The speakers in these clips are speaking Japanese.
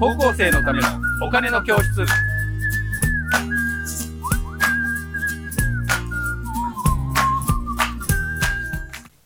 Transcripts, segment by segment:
高校生のためのお金の教室。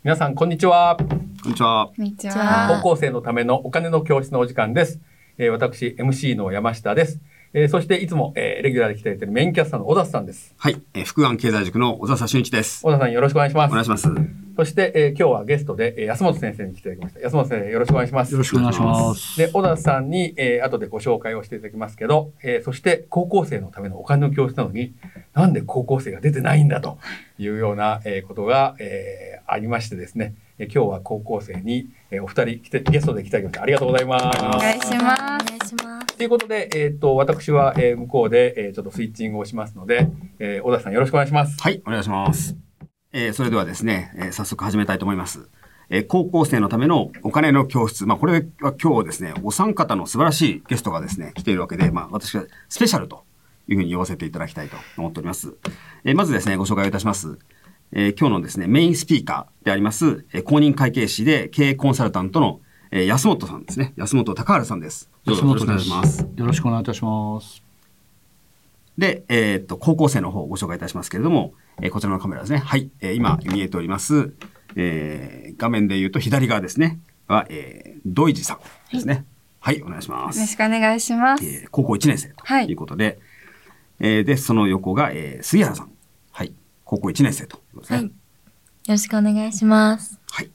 皆さんこんにちは。こんにちは。こんにちは。高校生のためのお金の教室のお時間です、えー私 MC の山下です、えーそしていつも、えーレギュラーで来ているメインキャスターの小田さんですはい。えー福安経済塾の小笹俊一です。小田さんよろしくお願いしますお願いします。そして、えー今日はゲストで、えー安本先生に来ていただきました安本先生よろしくお願いしますよろしくお願いします。で、小田さんに、えー後でご紹介をしていただきますけど、えーそして高校生のためのお金の教室なのに、なんで高校生が出てないんだというような、えーことが、えーありましてですね、えー今日は高校生に、えーお二人来て、ゲストで来ていただきましてありがとうございます。お願いします。お願いします。ということで、えっ、と、私は、えー向こうで、えーちょっとスイッチングをしますので、えー小田さんよろしくお願いします。はい。お願いします。えーそれではですね、えー早速始めたいと思います。えー高校生のためのお金の教室。まあ、これは今日ですね、お三方の素晴らしいゲストがですね、来ているわけで、まあ、私がスペシャルというふうに呼ばせていただきたいと思っております。えーまずですね、ご紹介をいたします。えー今日のですね、メインスピーカーであります、えー公認会計士で経営コンサルタントの、えー安本さんですね。安本隆治さんです。よろしくお願いします。よろしくお願いいたします。で、えーっと、高校生の方をご紹介いたしますけれども、えーこちらのカメラですね。はい。えー今見えております、えー画面で言うと左側ですね。は、えー、土井地さんですね。はい、お願いします。よろしくお願いします。えー高校1年生とはいいうことで、えーで、その横が、えー杉原さん。はい。高校1年生ということですね。はい。よろしくお願いします。はい。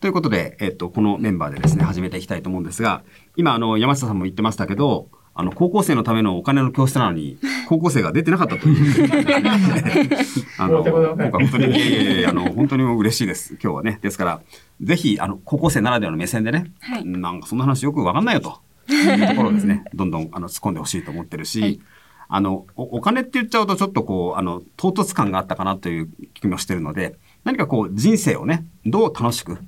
ということで、えっと、このメンバーでですね、始めていきたいと思うんですが、今、あの、山下さんも言ってましたけど、あの、高校生のためのお金の教室なのに、高校生が出てなかったという。あの、僕は本当に、いやいやいやあの、本当に嬉しいです、今日はね。ですから、ぜひ、あの、高校生ならではの目線でね、はいなんかそんな話よくわかんないよというところをですね、どんどん、あの、突っ込んでほしいと思ってるし、はいあのお、お金って言っちゃうとちょっとこう、あの、唐突感があったかなという気もしてるので、何かこう、人生をね、どう楽しく、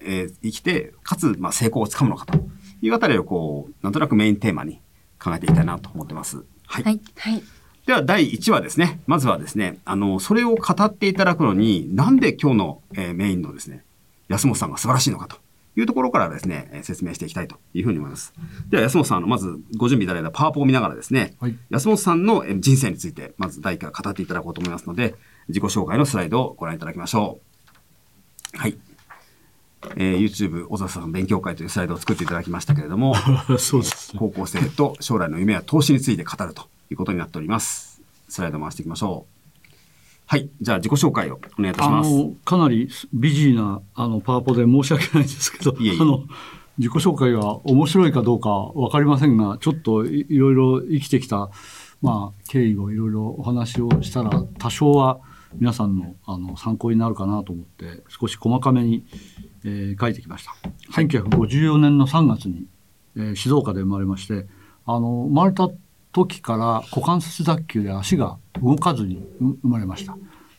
えー生きて、かつ、まあ、成功をつかむのかというあたりをこう、なんとなくメインテーマに考えていきたいなと思ってます。はい。はい。はい。では、第1話ですね。まずはですね、あの、それを語っていただくのに、なんで今日の、えーメインのですね、安本さんが素晴らしいのかというところからですね、えー説明していきたいというふうに思います。では、安本さん、あのまずご準備いただいたパワポを見ながらですね、はい安本さんのえー人生について、まず第1回語っていただこうと思いますので、自己紹介のスライドをご覧いただきましょう。はい。えー YouTube 小笹さん勉強会というスライドを作っていただきましたけれども、そうですね。高校生と将来の夢や投資について語るということになっております。スライド回していきましょう。はい。じゃあ自己紹介をお願いいたしあます。の、かなりビジーな、あの、パワポで申し訳ないんですけど、いえいえあの、自己紹介が面白いかどうかわかりませんが、ちょっといいろいろ生きてきた、まあ、経緯をいろいろお話をしたら、多少は皆さんのあの参考になるかなと思って、少し細かめに、えー書いてきました。1954年の3月に、えー静岡で生まれまして、あの、生まれた時から股関節脱臼で足が動かずにう生まれました。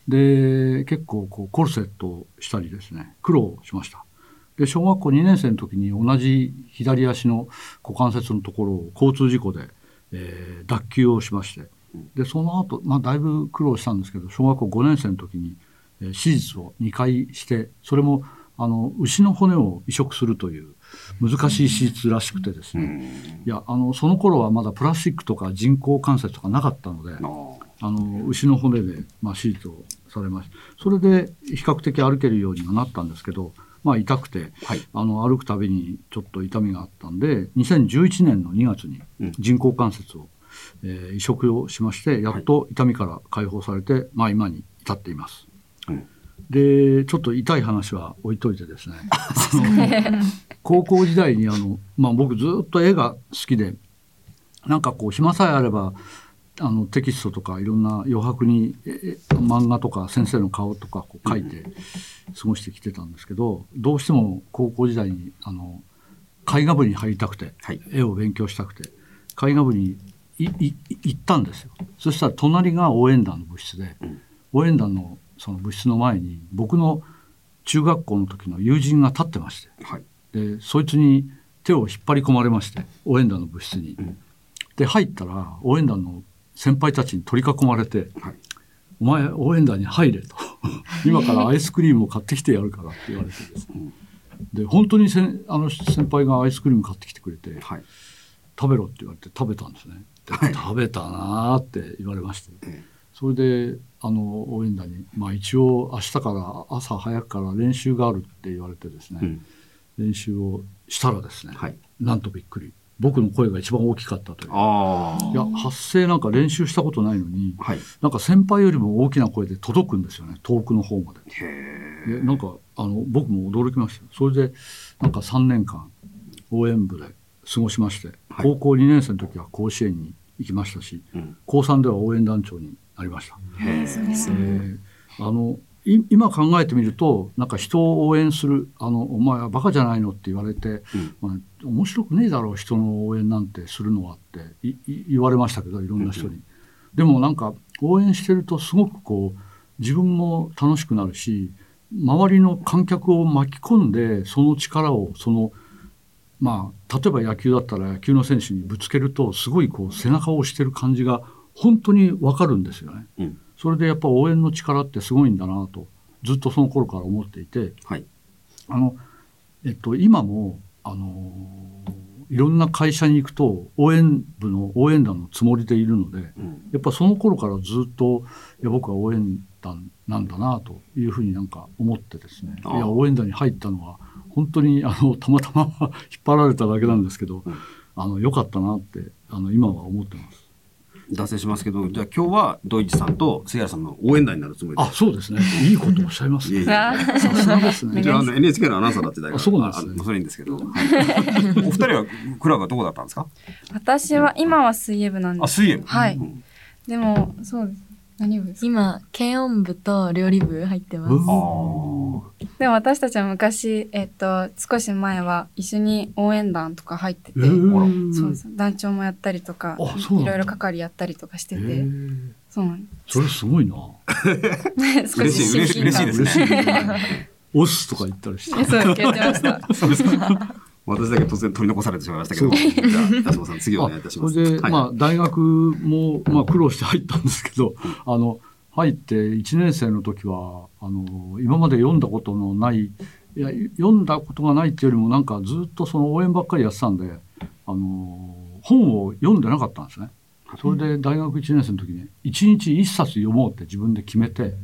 で、結構こうコルセットをしたりですね、苦労しました。で、小学校2年生の時に同じ左足の股関節のところを交通事故で、えー脱臼をしまして、で、その後、まあ、だいぶ苦労したんですけど、小学校5年生の時に、えー手術を2回して、それも、あの、牛の骨を移植するという難しい手術らしくてですね、いや、あの、その頃はまだプラスチックとか人工関節とかなかったので、あの牛の骨で、まあ、手術をされました。それで比較的歩けるようにはなったんですけど、まあ、痛くて、はい。あの歩くたびにちょっと痛みがあったんで2011年の2月にうん。人工関節を、えー移植をしましてやっと痛みから解放されて、まあ、今に至っています。うん。でちょっと痛い話は置いといてですね。高校時代にあの、まあ、僕ずっと絵が好きでなんかこう暇さえあればあのテキストとかいろんな余白にええ漫画とか先生の顔とかこう書いて過ごしてきてたんですけどどうしても高校時代にあの絵画部に入りたくて、はい絵を勉強したくて絵画部に行ったんですよそしたら隣が応援団の部室で、応援団のその部室の前に僕の中学校の時の友人が立ってましてはい。でそいつに手を引っ張り込まれまして応援団の部室に。で入ったら応援団の先輩たちに取り囲まれてはい。「お前応援団に入れ」と「今からアイスクリームを買ってきてやるから」って言われてですね。で本当にせんあの先輩がアイスクリーム買ってきてくれてはい。食べろって言われて食べたんですね。はい。食べたなーって言われまして、え。それであの応援団に、まあ、一応明日から朝早くから練習があるって言われてですね、うん。練習をしたらですね、はい。なんとびっくり僕の声が一番大きかったというあいや発声なんか練習したことないのにあ。はい。なんか先輩よりも大きな声で届くんですよね遠くの方まで。へでなんかあの僕も驚きましたよそれでなんか3年間応援部で過ごしまして、はい高校2年生の時は甲子園に行きましたしえ。うん。高3では応援団長になりました。へえ。あのい今考えてみるとなんか人を応援するあの「お前はバカじゃないの?」って言われて、うんまあ、面白くねえだろう人の応援なんてするのはって言われましたけどいろんな人に。うんでもなんか応援してるとすごくこう自分も楽しくなるし周りの観客を巻き込んでその力をそのまあ例えば野球だったら野球の選手にぶつけるとすごいこう背中を押してる感じが本当にわかるんですよね。うん。それでやっぱ応援の力ってすごいんだなとずっとその頃から思っていてはい。あの、えっと、今もあのいろんな会社に行くと応援部の応援団のつもりでいるのでうん。やっぱその頃からずっといや僕は応援団なんだなというふうになんか思ってですねいや応援団に入ったのは本当にあのたまたま 引っ張られただけなんですけど、うんあの良かったなってあの今は思ってます。脱線しますけど、じゃあ今日はドイツさんと杉原さんの応援団になるつもりで。あそうですねいいことをおっしゃいますね。さすがですね。一応あの NHK のアナウンサーだって大あそうなんですねあそれいいんですけど。はい お二人はクラブはどこだったんですか？私は今は水泳部なんあ、です。水泳部。はいうんでもそうです。何部ですか？今軽音部と料理部入ってます。うんでも私たちは昔えっと少し前は一緒に応援団とか入ってて、えーそうです。団長もやったりとかいろいろ係やったりとかしてえて、ーそうなんでそれすごいな。す。少嬉しい嬉しい嬉しいですね。嬉しいね。オス とか言ったりして。そうやってました。私だけ突然取り残されてしまいましたけど。じゃあ、安本さん、次お願いいたします。それで、はいまあ大学もまあ苦労して入ったんですけど、あの入って1年生の時はあの今まで読んだことのないいや読んだことがないっていうよりもなんかずっとその応援ばっかりやってたんで、あの本を読んでなかったんですね。それで大学1年生の時に1日1冊読もうって自分で決めて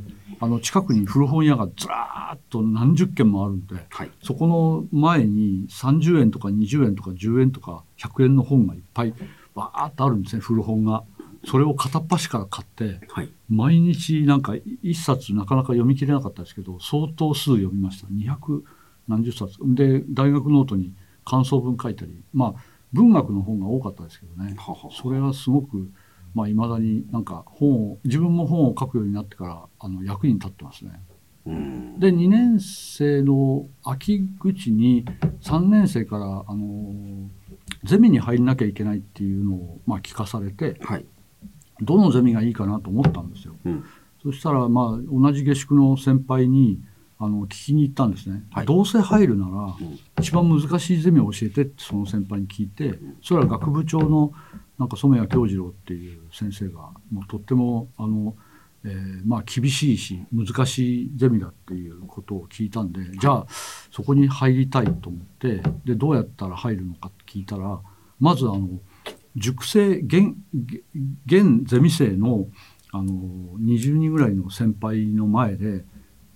あの近くに古本屋がずらーっと何十軒もあるんではい。そこの前に30円とか20円とか10円とか100円の本がいっぱいわーっとあるんですね古本が。それを片っ端から買ってはい。毎日なんか1冊なかなか読み切れなかったですけど相当数読みました200何十冊で大学ノートに感想文書いたりまあ文学の本が多かったですけどねそれはすごくまあ未だになんか本を自分も本を書くようになってからあの役に立ってますね。うん。で2年生の秋口に3年生からあのゼミに入んなきゃいけないっていうのを、まあ、聞かされてはい。どのゼミがいいかなと思ったんですよ。うん。そしたらまあ同じ下宿の先輩にあの聞きに行ったんですね。はいどうせ入るならうん一番難しいゼミを教えてってその先輩に聞いてそれは学部長のなんか染谷京次郎っていう先生がもうとってもあの、えーまあ厳しいし難しいゼミだっていうことを聞いたんでじゃあそこに入りたいと思ってでどうやったら入るのかって聞いたらまずあの塾生現現現ゼミ生のあの20人ぐらいの先輩の前で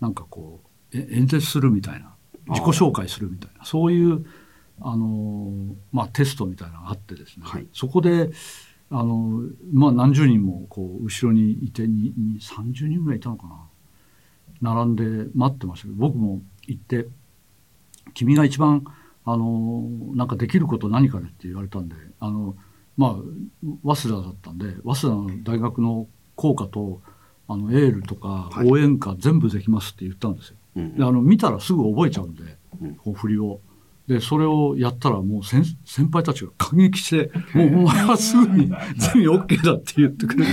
なんかこうえ演説するみたいな自己紹介するみたいなそういうあの、まあ、テストみたいなのがあってですね、はいそこであの、まあ、何十人もこう後ろにいてにに30人ぐらいいたのかな並んで待ってましたけど僕も行って「君が一番あのなんかできること何かね?」って言われたんであのまあ早稲田だったんで早稲田の大学の校歌とあのエールとかはい応援歌全部できますって言ったんですよ。うんであの見たらすぐ覚えちゃうんで、うんこう振りを。でそれをやったらもう先先輩たちが感激して「もうお前はすぐに全員 OK だ」って言ってくれて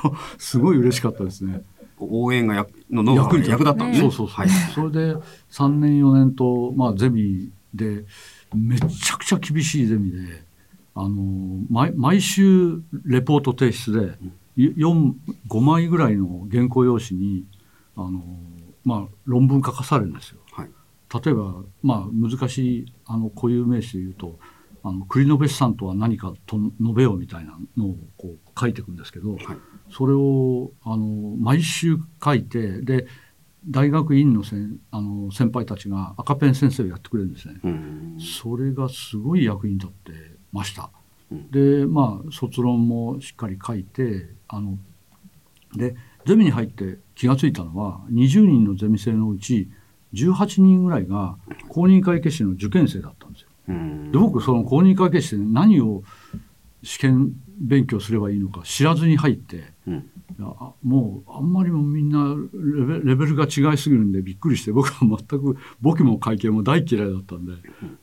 すごい嬉しかったですね。応援が役のノウハ役立ったんですね。そうそうそう、はい。それで3年4年と、まあ、ゼミでめちゃくちゃ厳しいゼミであの毎毎週レポート提出で4 5枚ぐらいの原稿用紙にあの、まあ、論文書かされるんですよ。はい。例えば、まあ、難しいあの固有名詞で言うとああの栗延資産とは何かと述べようみたいなのをこう書いていくんですけど、はいそれをあの毎週書いてで大学院のせんあの先輩たちが赤ペン先生をやってくれるんですね。うんそれがすごい役に立ってました。うんでまあ卒論もしっかり書いてあのでゼミに入って気がついたのは20人のゼミ生のうち18人ぐらいが公認会計士の受験生だったんですよ。うん。で僕その公認会計士で何を試験勉強すればいいのか知らずに入ってうん。いやあもうあんまりもみんなレベレベルが違いすぎるんでびっくりして僕は全く簿記も会計も大嫌いだったんで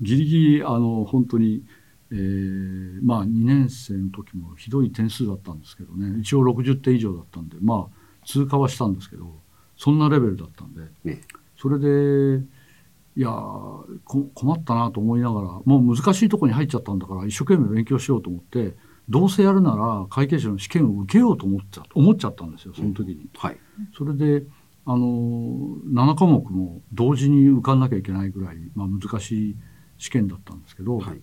ギリギリあの本当に、えーまあ2年生の時もひどい点数だったんですけどね。一応60点以上だったんでまあ通過はしたんですけどそんなレベルだったんで。ねそれでいや困ったなと思いながらもう難しいところに入っちゃったんだから一生懸命勉強しようと思ってどうせやるなら会計士の試験を受けようと思っちゃ思っちゃったんですよその時に。はいそれであの7科目も同時に受かんなきゃいけないぐらい、まあ、難しい試験だったんですけど、はい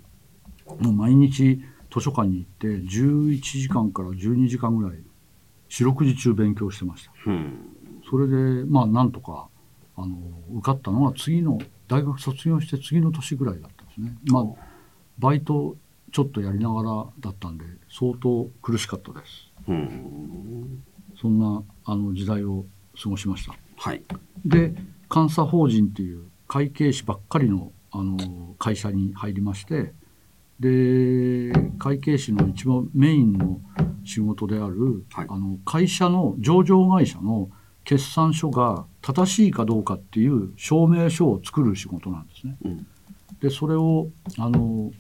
もう毎日図書館に行って11時間から12時間ぐらい四六時中勉強してました。うんそれでまあなんとかあの受かったのは次の大学卒業して次の年ぐらいだったんですね。まあバイトちょっとやりながらだったんで相当苦しかったです。うんそんなあの時代を過ごしました。はいで監査法人っていう会計士ばっかりのあの会社に入りましてで会計士の一番メインの仕事である、はいあの会社の上場会社の決算書が正しいかどうかっていう証明書を作る仕事なんですね。うんでそれをあの、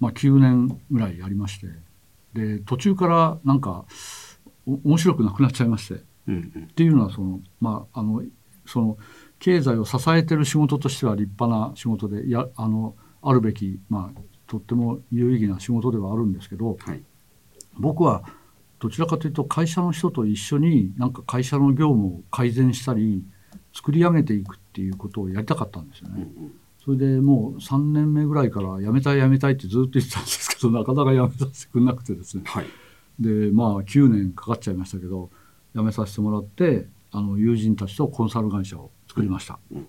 まあ、9年ぐらいやりましてで途中からなんかお面白くなくなっちゃいまして。うんうんっていうのはそのまああのその経済を支えてる仕事としては立派な仕事でやあのあるべきまあとっても有意義な仕事ではあるんですけどはい僕はどちらかというと会社の人と一緒になんか会社の業務を改善したり作り上げていくっていうことをやりたかったんですよね。うんそれでもう3年目ぐらいから辞めたい辞めたいってずっと言ってたんですけど なかなか辞めさせてくれなくてですねはいでまあ9年かかっちゃいましたけど辞めさせてもらってあの友人たちとコンサル会社を作りました。うん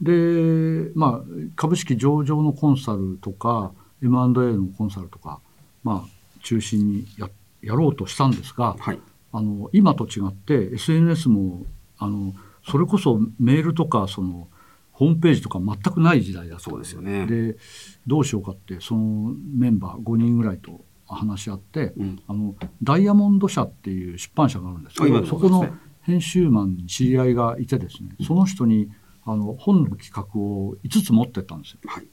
でまあ株式上場のコンサルとか M&A のコンサルとかまあ中心にややろうとしたんですがはい。あの今と違って SNS もあのそれこそメールとかそのホームページとか全くない時代だった。そうですよね。でどうしようかってそのメンバー5人ぐらいと話し合って、うん。あのダイヤモンド社っていう出版社があるんですけどそこの編集マンに知り合いがいてですねその人にあの本の企画を5つ持ってったんですよ。はい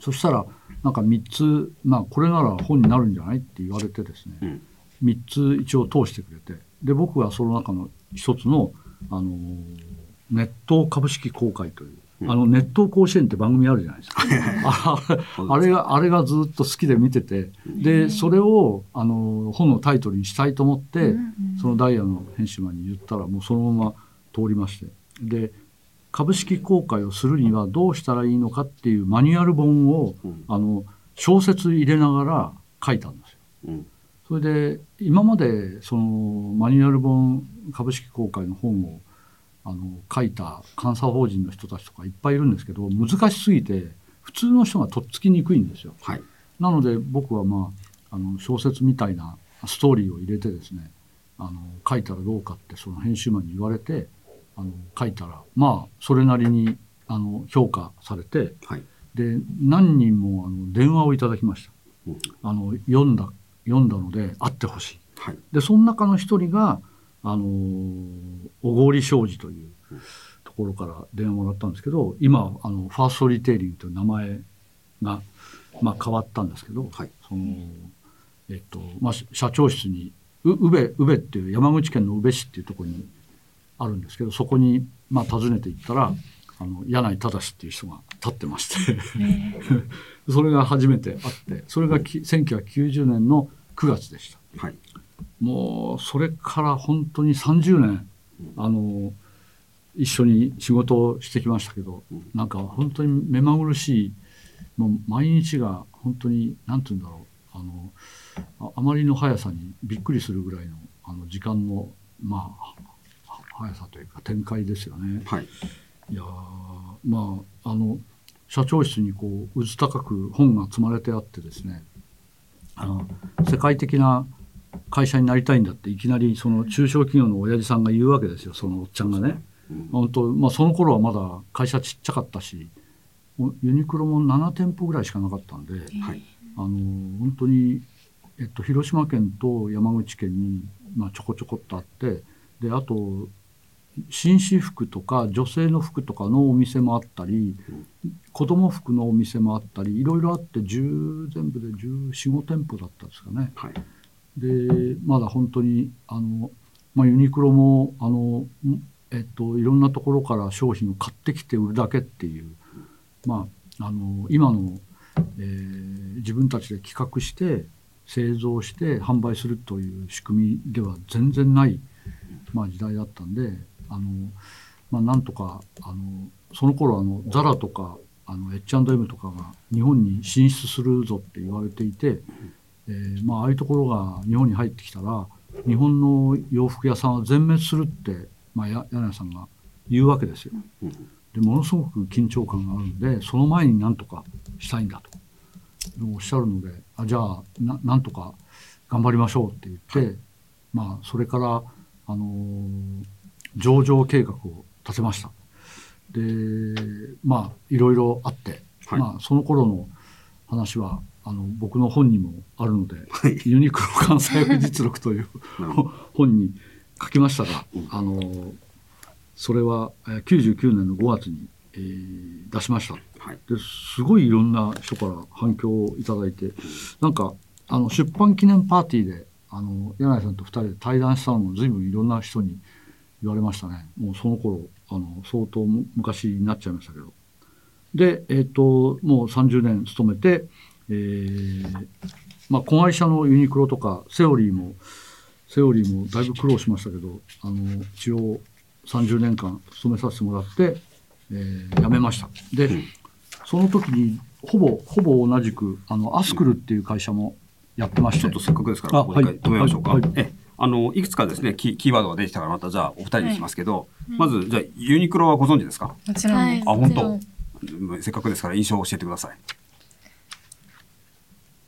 そしたらなんか3つ、まあ、これなら本になるんじゃないって言われてですね、うん。3つ一応通してくれてで僕はその中の一つの、あのーネット株式公開という、うん。あのネット甲子園って番組あるじゃないですか。ああれがあれがずっと好きで見ててでそれをあの本のタイトルにしたいと思って、そのダイヤの編集マンに言ったらもうそのまま通りまして。で株式公開をするにはどうしたらいいのかっていうマニュアル本を、うんあの小説入れながら書いたんですよ。うんそれで今までそのマニュアル本株式公開の本をあの書いた監査法人の人たちとかいっぱいいるんですけど難しすぎて普通の人がとっつきにくいんですよ。はいなので僕はまああの小説みたいなストーリーを入れてですねあの書いたらどうかってその編集マンに言われてあの書いたらまあそれなりにあの評価されてはい。で何人もあの電話をいただきました。うん。あの読んだ読んだので会ってほしい。はい。でその中の一人があの小郡商事というところから電話もらったんですけど今あのファーストリテイリングという名前が、まあ、変わったんですけど、はい。そのえっとまあ、し社長室にう宇部宇部っていう山口県の宇部市っていうところにあるんですけどそこに、まあ、訪ねて行ったらあの柳井正っていう人が立ってまして。それが初めて会ってそれがき1990年の9月でした。はい。もうそれから本当に30年あの一緒に仕事をしてきましたけどなんか本当に目まぐるしいもう毎日が本当に何て言うんだろう。あのああまりの速さにびっくりするぐらいのあの時間のまあは速さというか展開ですよね。はい。いやーまああの社長室にこううず高く本が積まれてあってですねあの世界的な会社になりたいんだっていきなりその中小企業の親父さんが言うわけですよそのおっちゃんがね。本当まあ、その頃はまだ会社ちっちゃかったしおユニクロも7店舗ぐらいしかなかったんで、はい。あの本当に、えっと、広島県と山口県に、まあ、ちょこちょこっとあってであと紳士服とか女性の服とかのお店もあったり子供服のお店もあったりいろいろあって10全部で1415店舗だったんですかね。はい。でまだ本当にあの、まあ、ユニクロもあの、んえっと、いろんなところから商品を買ってきて売るだけっていう、まあ、あの今の、えー自分たちで企画して製造して販売するという仕組みでは全然ない、まあ、時代だったんであの、まあ、なんとかあのその頃あのザラとかあの H&M とかが日本に進出するぞって言われていて。えーまあ、ああいうところが日本に入ってきたら日本の洋服屋さんは全滅するって、まあ、や柳井さんが言うわけですよ。うんでものすごく緊張感があるんでその前になんとかしたいんだとおっしゃるのであじゃあななんとか頑張りましょうって言って、まあ、それから、あのー上場計画を立てました。でまあいろいろあって、はいまあ、その頃の話はあの僕の本にもあるのではい。ユニクロ関西薬実録という 本に書きましたが、うんあのそれはえー99年の5月に、えー出しましたはい。ですごいいろんな人から反響をいただいてなんかあの出版記念パーティーであの柳井さんと2人で対談したのも随分いろんな人に言われましたね。もうその頃あの相当む昔になっちゃいましたけど。でえっ、ともう30年勤めて、えーまあ、子会社のユニクロとかセオリーもセオリーもだいぶ苦労しましたけどあの一応30年間勤めさせてもらって、えー辞めました。で、うん。その時にほぼほぼ同じくあのアスクルっていう会社もやってまして。ちょっとせっかくですから、あここで一回止めましょうか。はい。はい。え、あの、いくつかですね、キーキーワードが出てきたから、またじゃあ、お二人にしますけど、まず、じゃあ、ユニクロはご存知ですか？もちろんです。あ本当？せっかくですから、印象を教えてください。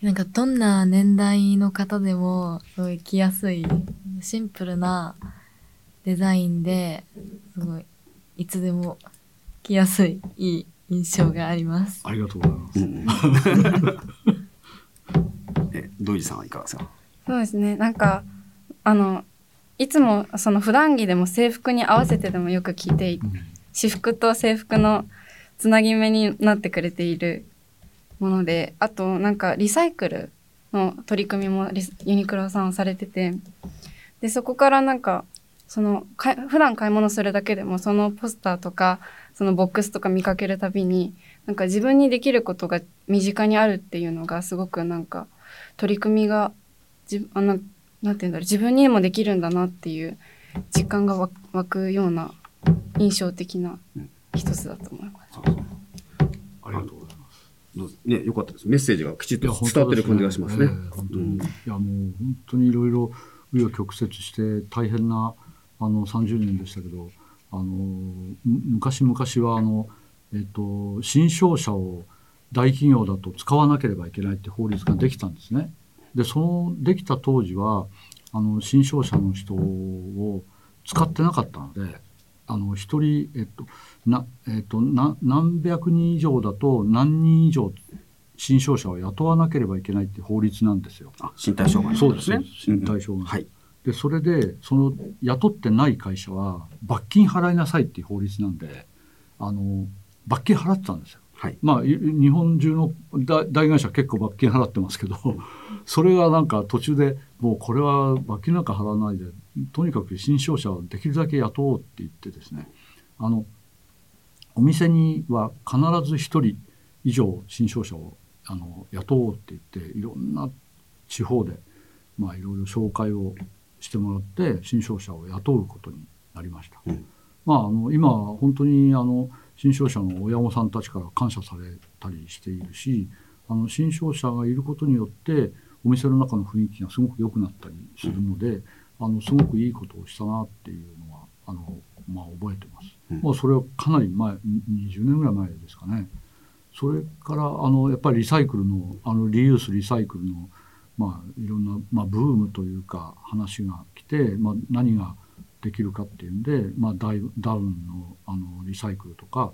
なんかどんな年代の方でもすごい着やすいシンプルなデザインですごいいつでも着やすいいい印象があります。ありがとうございます。うん。え、土井さんはいかがですか？そうですね。なんか、あの、いつもその普段着でも制服に合わせてでもよく着ていうん。私服と制服のつなぎ目になってくれているものであとなんかリサイクルの取り組みもユニクロさんはされててでそこからなんかそのか普段買い物するだけでもそのポスターとかそのボックスとか見かけるたびになんか自分にできることが身近にあるっていうのがすごくなんか取り組みがじあのなんていうんだろう自分にもできるんだなっていう実感がわ湧くような印象的な一つだと思います。うそうありがとうございます。ね、よかったです。メッセージがきちっと伝わってる感じがしますね。本当に、いやもう本当にいろいろ紆余曲折して大変なあの30年でしたけどあのむ昔々はあの、えっと新商社を大企業だと使わなければいけないって法律ができたんですね。でそのできた当時はあの新商社の人を使ってなかったのであの一人、えっとなえっと、な何百人以上だと何人以上新商社を雇わなければいけないって法律なんですよ。あ、身体障害のそうですね。身体障害はい。でそれでその雇ってない会社は罰金払いなさいっていう法律なんであの罰金払ってたんですよ。はい。まあい日本中の大大会社結構罰金払ってますけどそれがなんか途中でもうこれは罰金なんか払わないでとにかく新商社をできるだけ雇おうって言ってですねあのお店には必ず1人以上新商社をあの雇おうって言っていろんな地方でまあいろいろ紹介をしてもらって新商社を雇うことになりました。うんまあ、あの今は本当にあの新商社の親御さんたちから感謝されたりしているしああの新商社がいることによってお店の中の雰囲気がすごく良くなったりするので、あのすごくいいことをしたなっていうのはあの、まあ、覚えてます。うんもうそれはかなり前20年ぐらい前ですかね。それからあのやっぱりリサイクルのあのリユースリサイクルのまあいろんな、まあ、ブームというか話が来て、まあ、何ができるかっていうんで、まあ、ダイダウンのあのリサイクルとか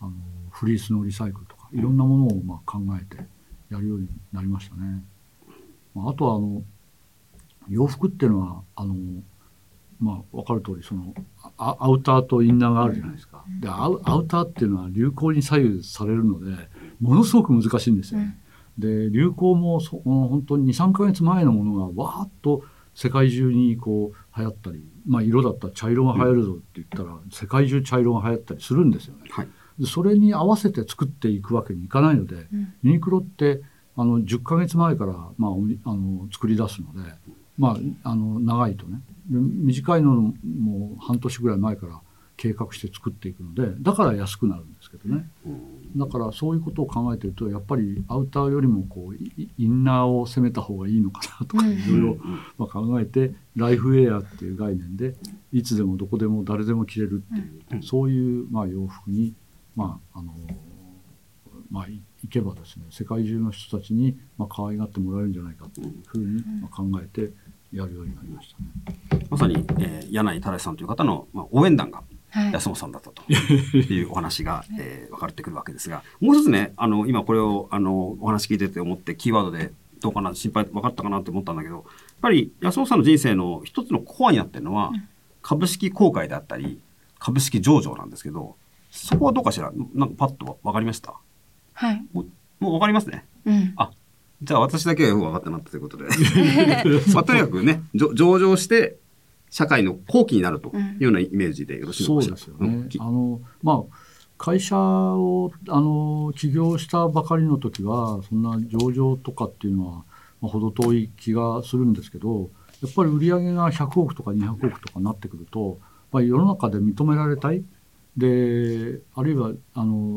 あのフリースのリサイクルとかいろんなものをまあ考えてやるようになりましたね。まあ、あとはあの洋服っていうのはあのまあ分かる通りそのあアウターとインナーがあるじゃないですか。でアウアウターっていうのは流行に左右されるのでものすごく難しいんですよね。で流行もそ本当に23ヶ月前のものがわーっと世界中にこう流行ったり、まあ、色だったら茶色が流行るぞって言ったら、世界中茶色が流行ったりするんですよね。はい。でそれに合わせて作っていくわけにいかないので、ユニクロってあの10ヶ月前から、まあ、あの作り出すので、まあ、あの長いとね。で短いのもう半年ぐらい前から計画して作っていくのでだから安くなるんですけどね。だからそういうことを考えてるとやっぱりアウターよりもこうイインナーを攻めた方がいいのかなとかいろいろまあ考えてライフウェアっていう概念でいつでもどこでも誰でも着れるっていう、そういうまあ洋服にまああのまあいいけばですね世界中の人たちにまあ可愛がってもらえるんじゃないかっていうふうにまあ考えてやるようになりましたね。まさに、えー、柳井忠さんという方の、まあ、応援団がはい。安本さんだったというお話が、えー、分かってくるわけですが、もう一つね、あの、今これを、あの、お話聞いてて思って、キーワードでどうかな、心配、分かったかなって思ったんだけど、やっぱり安本さんの人生の一つのコアになってるのは、株式公開であったり、株式上場なんですけど、そこはどうかしら？なんかパッと分かりました？はい。もうもう分かりますね。うん。あ、じゃあ私だけはよく分かってなったということで。まあ、とにかくね、上場して、社会の後期になるというようなイメージでよろしいのかしら。そうですよねあのまあ会社をあの起業したばかりの時はそんな上場とかっていうのは、まあ、程遠い気がするんですけどやっぱり売り上げが100億とか200億とかになってくると、まあ、世の中で認められたいであるいはあの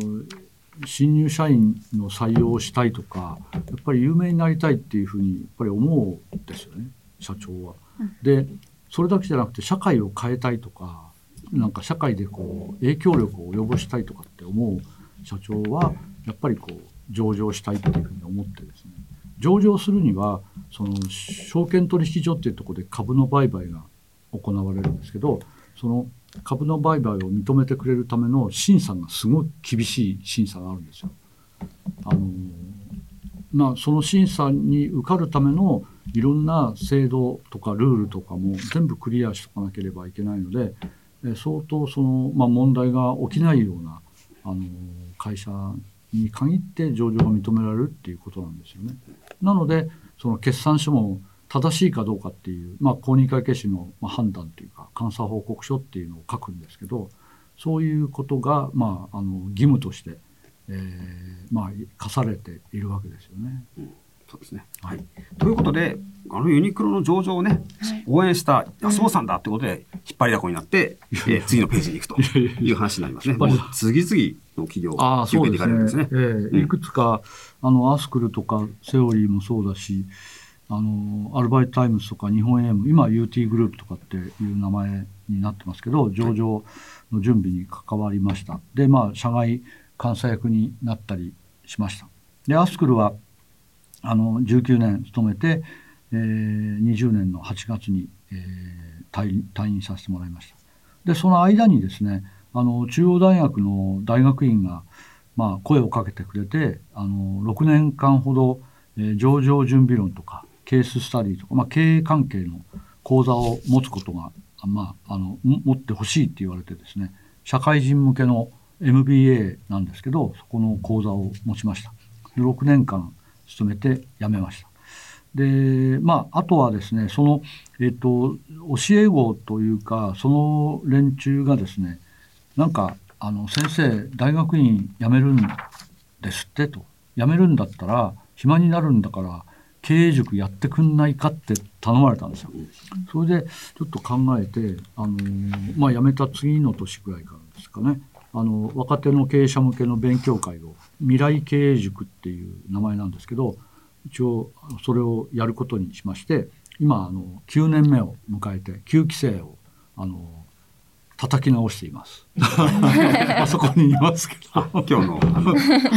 新入社員の採用をしたいとかやっぱり有名になりたいっていうふうにやっぱり思うんですよね社長は。でそれだけじゃなくて社会を変えたいとかなんか社会でこう影響力を及ぼしたいとかって思う社長はやっぱりこう上場したいっていうふうに思ってですね上場するにはその証券取引所っていうところで株の売買が行われるんですけどその株の売買を認めてくれるための審査がすごい厳しい審査があるんですよ。あのまあ、その審査に受かるためのいろんな制度とかルールとかも全部クリアしとかなければいけないのでえ相当その、まあ、問題が起きないようなあの会社に限って上場が認められるっていうことなんですよね。なのでその決算書も正しいかどうかっていう、まあ、公認会計士のまあ判断というか監査報告書っていうのを書くんですけどそういうことが、まあ、あの義務として、えーまあ、課されているわけですよね。そうですね。はい。ということで、あのユニクロの上場をね、応援した安本さんだってことで、引っ張りだこになって、えー次のページに行くと いう話になりますね。もう次々の企業をああ、そう引き受けていですね。かれるんですね。ええいくつか、あの、アスクルとか、セオリーもそうだし、あの、アルバイトタイムズとか、日本 エイム、今 UT グループとかっていう名前になってますけど、上場の準備に関わりました。で、まあ、社外監査役になったりしました。で、アスクルは、あの、19年勤めて、えー20年の8月に、えー退院退院させてもらいました。でその間にですねあの中央大学の大学院が、まあ、声をかけてくれてあの6年間ほど、えー上場準備論とかケーススタディとか、まあ、経営関係の講座を持つことが、まあ、あの持ってほしいって言われてですね社会人向けの MBA なんですけどそこの講座を持ちました。6年間勤めて辞めました。でまああとはですねその、えっと教え子というかその連中がですねなんかあの先生大学院辞めるんですってと。辞めるんだったら暇になるんだから経営塾やってくんないかって頼まれたんですよ。それでちょっと考えて、あのまあ、辞めた次の年ぐらいからですかねああの若手の経営者向けの勉強会を未来経営塾っていう名前なんですけど一応それをやることにしまして今あの9年目を迎えて9期生をあの叩き直しています。あそこにいますけど。今日のあの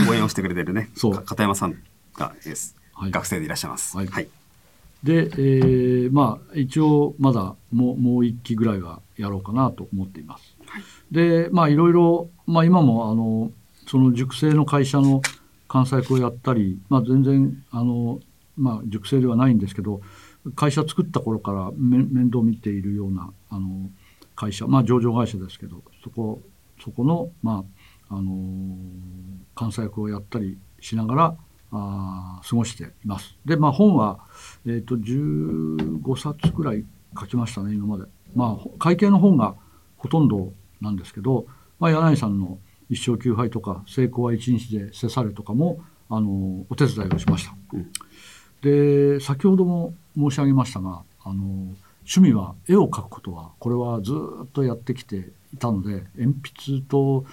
応援をしてくれてるね、そうか片山さんがです、はい学生でいらっしゃいます。はいはい。で、えーまあ一応まだもうもう一期ぐらいはやろうかなと思っています。でまあいろいろ、まあ、今もあのその塾生の会社の監査役をやったり、まあ、全然あの、まあ、塾生ではないんですけど会社作った頃からめ面倒見ているようなあの会社まあ上場会社ですけどそこそこのまああの監査役をやったりしながらあー過ごしています。でまあ本は、えー、と15冊ぐらい書きましたね今まで。まあ会計の本がほとんどなんですけど、まあ、柳井さんの一生休杯とか成功は一日でせされとかもあのお手伝いをしました。うんで先ほども申し上げましたがあの趣味は絵を描くことはこれはずっとやってきていたので鉛筆と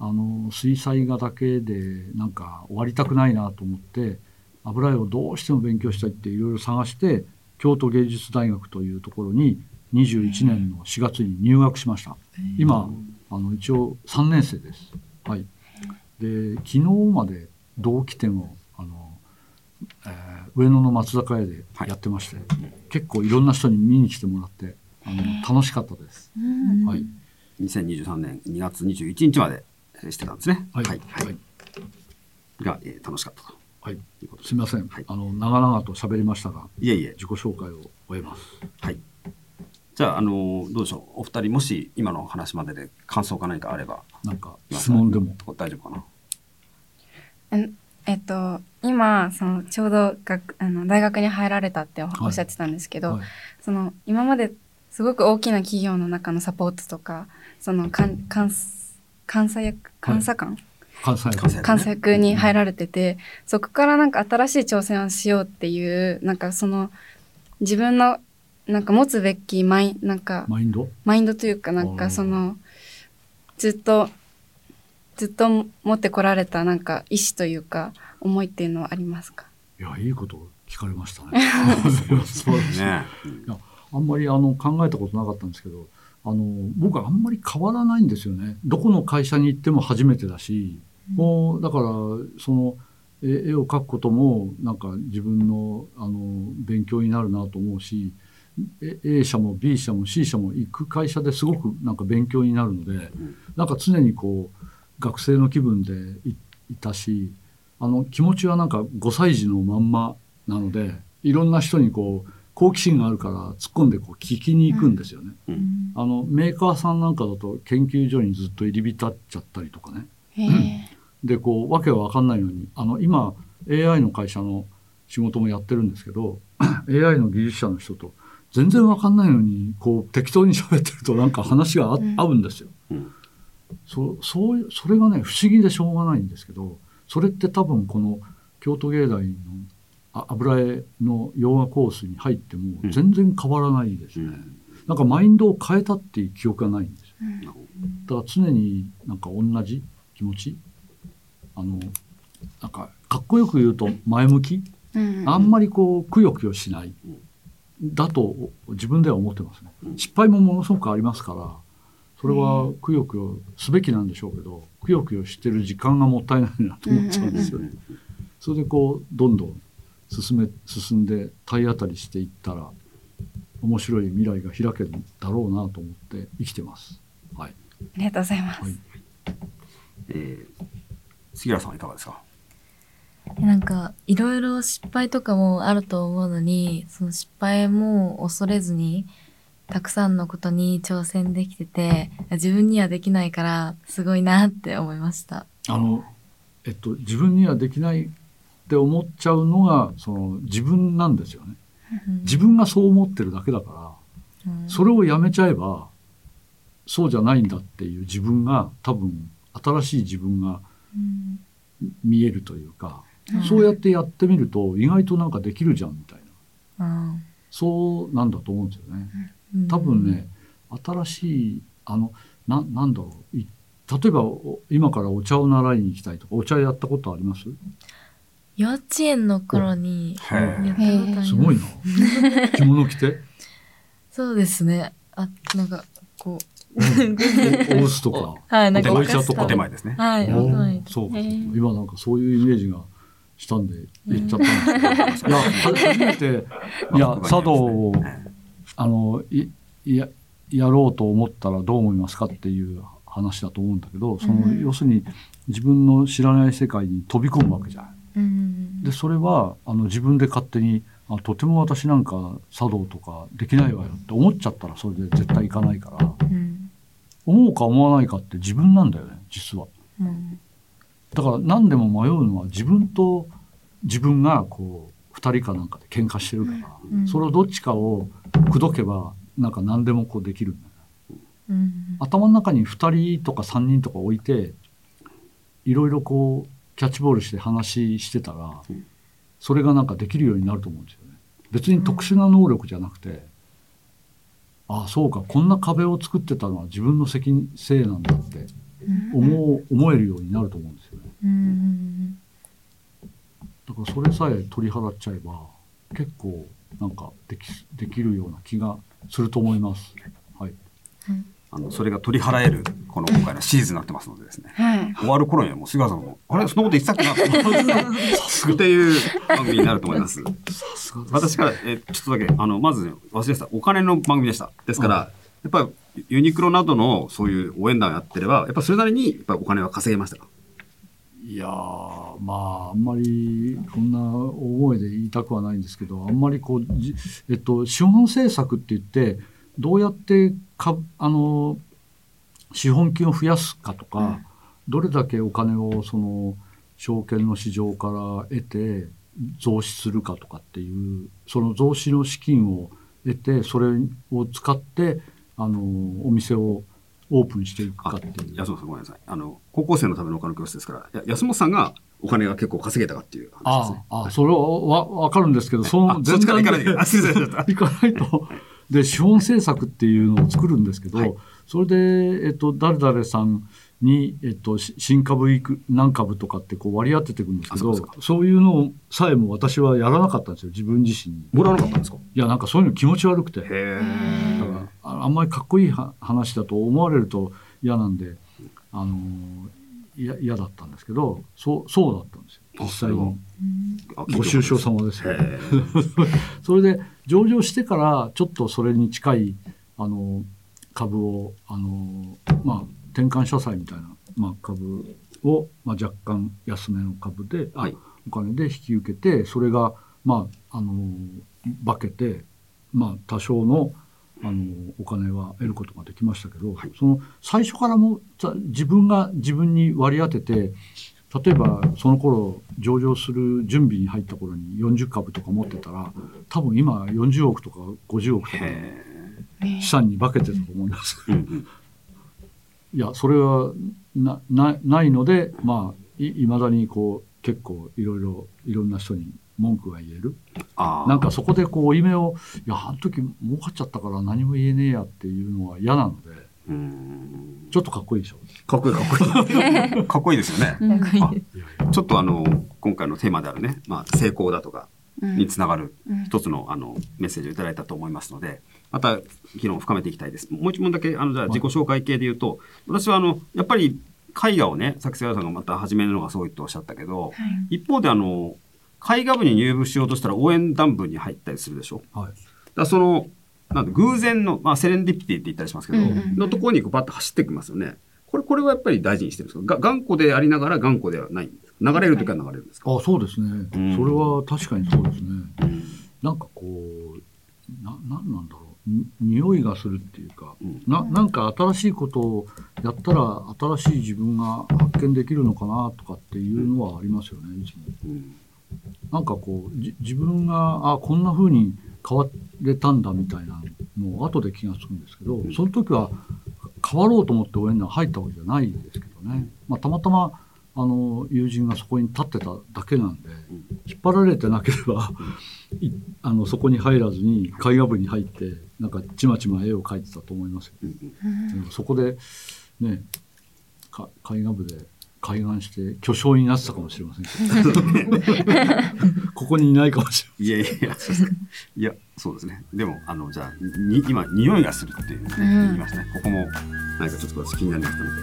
あの水彩画だけでなんか終わりたくないなと思って油絵をどうしても勉強したいっていろいろ探して京都芸術大学というところに21年の4月に入学しました。今あの一応3年生です。はい。で昨日まで同期展をあの、えー上野の松坂屋でやってまして、結構いろんな人に見に来てもらってあの楽しかったです。はい。2023年2月21日までえーしてたんですね。はい。はい。はい。が、えー楽しかったとはい。いうことですみません。はいあの長々と喋りましたが、いえいえ。自己紹介を終えます。はい。じゃあ、あのーどうでしょう。お二人、もし今の話までで感想か何かあれば、なんか質問でも。大丈夫かな。ええっと今そのちょうど学あの大学に入られたっておっしゃってたんですけど、はいその今まですごく大きな企業の中のサポートとかその監監監査役監査官、関西関西監査役に入られてて、そこからなんか新しい挑戦をしようっていうなんかその自分のなんか持つべきマイなんかマインド？マインドというかなんかそのずっとずっと持ってこられたなんか意志というか思いっていうのはありますか？いやいいこと聞かれましたね。そうですね。ね。いやあんまりあの考えたことなかったんですけどあの僕はあんまり変わらないんですよね。どこの会社に行っても初めてだし、もうだからそのえ絵を描くこともなんか自分のあの勉強になるなと思うしえ A 社も B 社も C 社も行く会社ですごくなんか勉強になるので、なんか常にこう学生の気分でいいたしあの気持ちはなんか5歳児のまんまなのでいろんな人にこう好奇心があるから突っ込んでこう聞きに行くんですよね。うん。あのメーカーさんなんかだと研究所にずっと入り浸っちゃったりとかね。へえ。でこうわけは分かんないのにあの今 AI の会社の仕事もやってるんですけど AI の技術者の人と全然分かんないのにこう適当に喋ってるとなんか話があうん。合うんですよ。うん。そそういうそれがね不思議でしょうがないんですけどそれって多分この京都芸大のあ油絵の洋画コースに入ってもうん。全然変わらないですね。うん。なんかマインドを変えたっていう記憶がないんです。よ。うん。だから常になんか同じ気持ち。あのなんかかっこよく言うと前向き。うん。あんまりこうくよくよしない。だと自分では思ってますね。うん。失敗もものすごくありますからそれはくよくよすべきなんでしょうけどくよくよしてる時間がもったいないなと思っちゃうんですよね。それでこうどんどん進め進んで体当たりしていったら面白い未来が開けるんだろうなと思って生きてます。はい。ありがとうございます、はいえー杉浦さんはいかがですか？なんかいろいろ失敗とかもあると思うのにその失敗も恐れずにたくさんのことに挑戦できてて自分にはできないからすごいなって思いました。あのえっと自分にはできないって思っちゃうのがその自分なんですよね。自分がそう思ってるだけだからうん。それをやめちゃえばそうじゃないんだっていう自分が多分新しい自分がうん。見えるというか、うん。そうやってやってみると意外となんかできるじゃんみたいな。うん。そうなんだと思うんですよね。うん。多分ね新しいあのななんだろう。い例えばお今からお茶を習いに行きたいとかお茶やったことあります？幼稚園の頃にへやったえことす。すごいな。着物着て？そうですね。あなんかこう。おお臼とかはいなんかお茶とかお手前ですね。はいそう今なんかそういうイメージがしたんで言っちゃったんですけど、いや初めていや茶道をあのいいややろうと思ったらどう思いますかっていう話だと思うんだけどその、うん要するに自分の知らない世界に飛び込むわけじゃない。うんでそれはあの自分で勝手にあとても私なんか茶道とかできないわよって思っちゃったらそれで絶対行かないから。うん。思うか思わないかって自分なんだよね実は。うん。だから何でも迷うのは自分と自分がこう2人かなんかで喧嘩してるから、うん。それをどっちかを口説けばなんか何でもこうできるんだよ。うん。頭の中に2人とか3人とか置いていろいろこうキャッチボールして話してたらうんそれがなんかできるようになると思うんですよね。別に特殊な能力じゃなくて、ああそうかこんな壁を作ってたのは自分の責任せいなんだって思う思えるようになると思うんですよね。うんだからそれさえ取り払っちゃえば結構なんかできできるような気がすると思います。はい。あの、それが取り払える、この今回のシーズンになってますのでですね。はい。終わる頃にはもう菅原さんも、あれそんなこと言ってたっけな？っていう番組になると思います。私から、えちょっとだけ、あの、まず、ね、忘れてた、お金の番組でした。ですから、うんやっぱりユニクロなどのそういう応援団をやってれば、やっぱそれなりにやっぱお金は稼げましたか？いやーまああんまりこんな大声で言いたくはないんですけどあんまりこうじえっと資本政策って言ってどうやってかあの資本金を増やすかとか、どれだけお金をその証券の市場から得て増資するかとかっていうその増資の資金を得てそれを使ってあのお店をオープンしていくかあっていう。安本さんごめんなさい。あの、高校生のためのお金の教室ですから、や安本さんがお金が結構稼げたかっていう話ですね。ああ、あそれはわわかるんですけど、その前段で行かないと。で、資本政策っていうのを作るんですけど、はい。それで、えっと、誰々さんに、えっと、し新株いく何株とかってこう割り当てていくんですけどあそういうのさえも私はやらなかったんですよ。自分自身に。もらわなかったんですか？いやなんかそういうの気持ち悪くて。だからああんまりかっこいいは話だと思われると嫌なんで、あのーいや嫌だったんですけどそうそうだったんですよ実際に。あご愁傷様ですよ。へえ。それで上場してからちょっとそれに近いあの株をあの、まあ、転換社債みたいな、まあ、株を、まあ、若干安めの株で、あはいお金で引き受けてそれが、まあ、あの化けて、まあ、多少のあのお金は得ることができましたけど、はいその最初からもざ自分が自分に割り当てて例えばその頃上場する準備に入った頃に40株とか持ってたら多分今40億とか50億とかへ資産に化けてたと思います。いやそれはななないのでまあいまだにこう結構いろいろいろんな人に文句が言えるああ。なんかそこでこう負い目を「いやあの時儲かっちゃったから何も言えねえや」っていうのは嫌なので。ちょっとかっこいいでしょ？かっこいいかっこいい。かっこいいですよね。うんかっこいいあちょっとあの、今回のテーマであるね、まあ、成功だとかにつながるうん一つのあのメッセージをいただいたと思いますので、また議論を深めていきたいです。もう一問だけ、あの、じゃあ自己紹介系で言うと、私はあの、やっぱり絵画をね、さっき菅原さんがまた始めるのがすごいっておっしゃったけど、一方であの、絵画部に入部しようとしたら応援団部に入ったりするでしょ？はいだその、なんだ偶然の、まあ、セレンディピティって言ったりしますけど、うんうんうん。のところにこうバッと走ってきますよね。これ、これはやっぱり大事にしてるんですか？が頑固でありながら頑固ではないんですか？流れるときは流れるんですか、あそうですね、うん。それは確かにそうですね。うんなんかこうななんなんだろう。に匂いがするっていうか、うん。ななんか新しいことをやったら新しい自分が発見できるのかなとかっていうのはありますよねいつも。うん。なんかこうじ自分があこんな風に変われたんだみたいなのを後で気がつくんですけど、うん。その時は変わろうと思って応援団入ったわけじゃないですけどね、まあ、たまたまあの友人がそこに立ってただけなんで、引っ張られてなければ、いあのそこに入らずに絵画部に入ってなんかちまちま絵を描いてたと思いますよ。うん。でもそこでねか絵画部で開眼して巨匠になってたかもしれませんけど ここにいないかもしいやいやいや、そうですか。いや、そうですね。でも、あの、じゃあ、に今、匂いがするっていうね、うん言いましたね。ここも、何かちょっと私気になりましたので、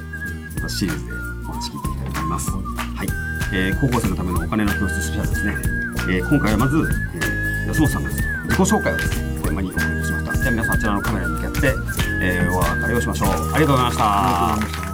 またシリーズでお話聞いていきたいと思います。はい。えー高校生のためのお金の教室スペシャルですね。えー今回はまず、えー安本さんの自己紹介をですね、テーマにお送りしました。じゃあ皆さん、あちらのカメラに向かって、えーお別れをしましょう。ありがとうございました。